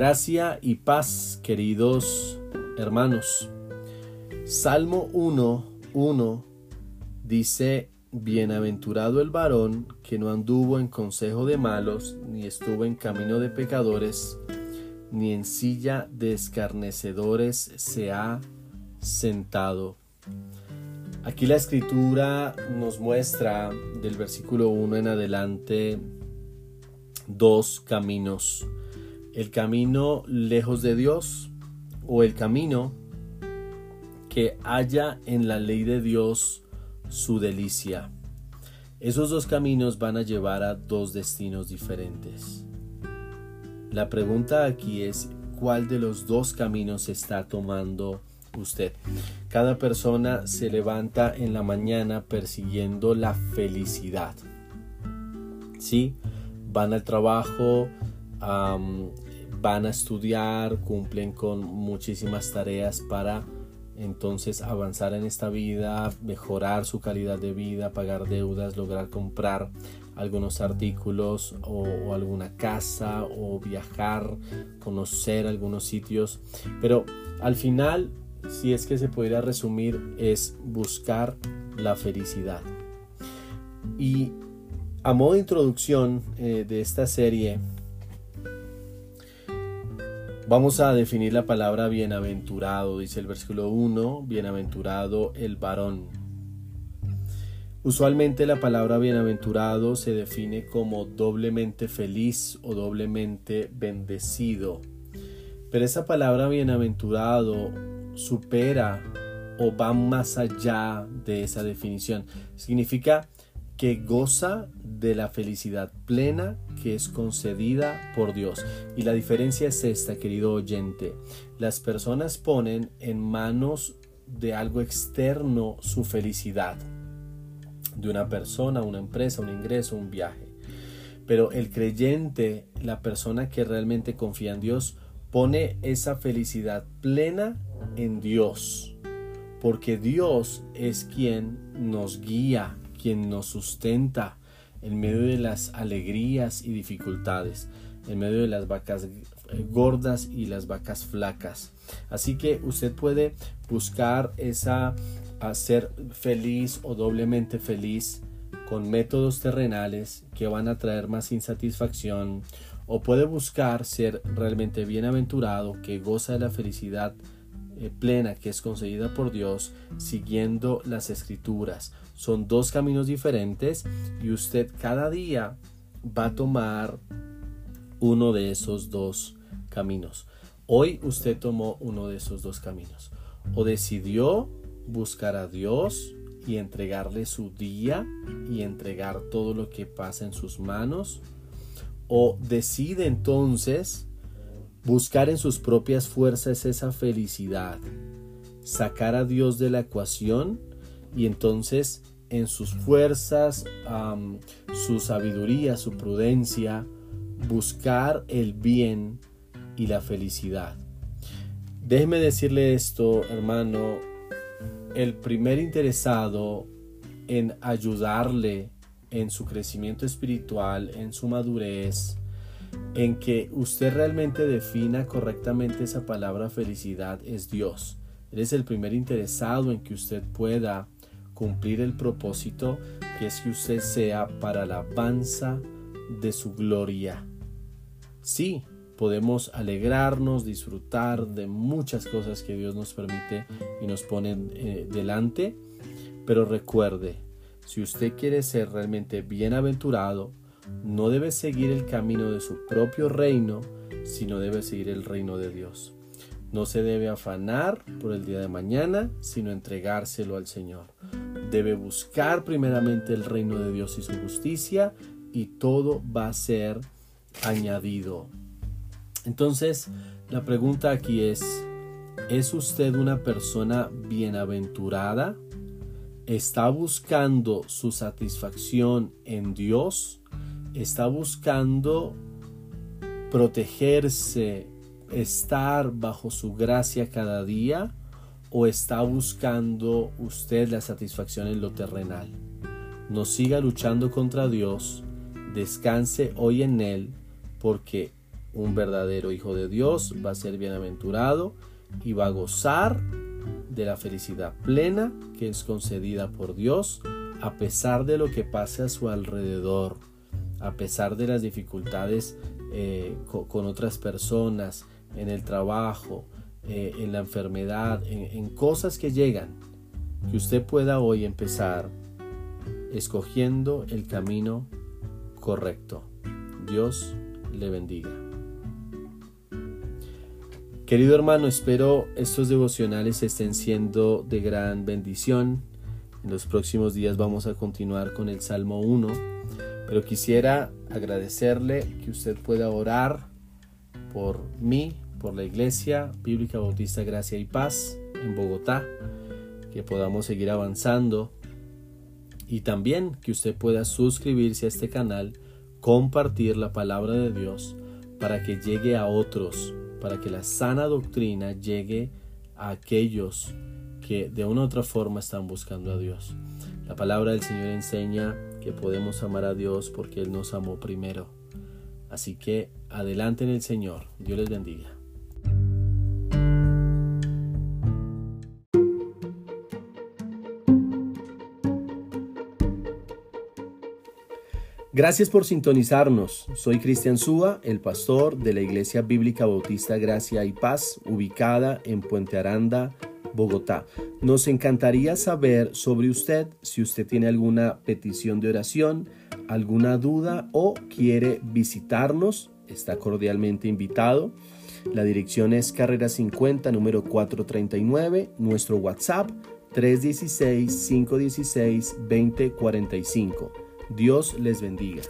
Gracia y paz, queridos hermanos. Salmo 1, 1 dice, Bienaventurado el varón que no anduvo en consejo de malos, ni estuvo en camino de pecadores, ni en silla de escarnecedores se ha sentado. Aquí la escritura nos muestra del versículo 1 en adelante dos caminos el camino lejos de Dios o el camino que haya en la ley de Dios su delicia. Esos dos caminos van a llevar a dos destinos diferentes. La pregunta aquí es, ¿cuál de los dos caminos está tomando usted? Cada persona se levanta en la mañana persiguiendo la felicidad. ¿Sí? Van al trabajo, van a estudiar, cumplen con muchísimas tareas para entonces avanzar en esta vida, mejorar su calidad de vida, pagar deudas, lograr comprar algunos artículos o, alguna casa o viajar, conocer algunos sitios. Pero al final, si es que se pudiera resumir, es buscar la felicidad. Y a modo de introducción eh, de esta serie, Vamos a definir la palabra bienaventurado, dice el versículo 1, bienaventurado el varón. Usualmente la palabra bienaventurado se define como doblemente feliz o doblemente bendecido. Pero esa palabra bienaventurado supera o va más allá de esa definición. Significa que goza de la felicidad plena que es concedida por Dios. Y la diferencia es esta, querido oyente. Las personas ponen en manos de algo externo su felicidad, de una persona, una empresa, un ingreso, un viaje. Pero el creyente, la persona que realmente confía en Dios, pone esa felicidad plena en Dios, porque Dios es quien nos guía, quien nos sustenta en medio de las alegrías y dificultades, en medio de las vacas eh, gordas y las vacas flacas. Así que usted puede buscar esa ser feliz o doblemente feliz con métodos terrenales que van a traer más insatisfacción o puede buscar ser realmente bienaventurado que goza de la felicidad plena que es concedida por Dios siguiendo las escrituras. Son dos caminos diferentes y usted cada día va a tomar uno de esos dos caminos. Hoy usted tomó uno de esos dos caminos. O decidió buscar a Dios y entregarle su día y entregar todo lo que pasa en sus manos. O decide entonces buscar en sus propias fuerzas esa felicidad, sacar a Dios de la ecuación y entonces en sus fuerzas, su sabiduría, su prudencia, buscar el bien y la felicidad. Déjeme decirle esto, hermano, el primer interesado en ayudarle en su crecimiento espiritual, en su madurez, en que usted realmente defina correctamente esa palabra felicidad es Dios. Él es el primer interesado en que usted pueda cumplir el propósito que es que usted sea para la alabanza de su gloria. Sí, podemos alegrarnos, disfrutar de muchas cosas que Dios nos permite y nos pone eh, delante, pero recuerde, si usted quiere ser realmente bienaventurado, no debe seguir el camino de su propio reino, sino debe seguir el reino de Dios. No se debe afanar por el día de mañana, sino entregárselo al Señor. Debe buscar primeramente el reino de Dios y su justicia y todo va a ser añadido. Entonces, la pregunta aquí es, ¿es usted una persona bienaventurada? ¿Está buscando su satisfacción en Dios? ¿Está buscando protegerse, estar bajo su gracia cada día? o está buscando usted la satisfacción en lo terrenal. No siga luchando contra Dios, descanse hoy en Él, porque un verdadero hijo de Dios, va a ser bienaventurado y va a gozar de la felicidad plena que es concedida por Dios a pesar de lo que pase a su alrededor, a pesar de las dificultades eh, con, otras personas, en el trabajo, eh, en la enfermedad, en cosas que llegan, que usted pueda hoy empezar escogiendo el camino correcto. Dios le bendiga. Querido hermano, espero estos devocionales estén siendo de gran bendición. En los próximos días vamos a continuar con el Salmo 1, pero quisiera agradecerle que usted pueda orar por mí, por la Iglesia Bíblica Bautista Gracia y Paz en Bogotá, que podamos seguir avanzando y también que usted pueda suscribirse a este canal, compartir la palabra de Dios para que llegue a otros, para que la sana doctrina llegue a aquellos que de una u otra forma están buscando a Dios. La palabra del Señor enseña que podemos amar a Dios porque Él nos amó primero. Así que adelante en el Señor. Dios les bendiga. Gracias por sintonizarnos. Soy Cristian Súa, el pastor de la Iglesia Bíblica Bautista Gracia y Paz, ubicada en Puente Aranda, Bogotá. Nos encantaría saber sobre usted si usted tiene alguna petición de oración, alguna duda o quiere visitarnos. Está cordialmente invitado. La dirección es Carrera 50, número 439. Nuestro WhatsApp 316-516-2045. Dios les bendiga.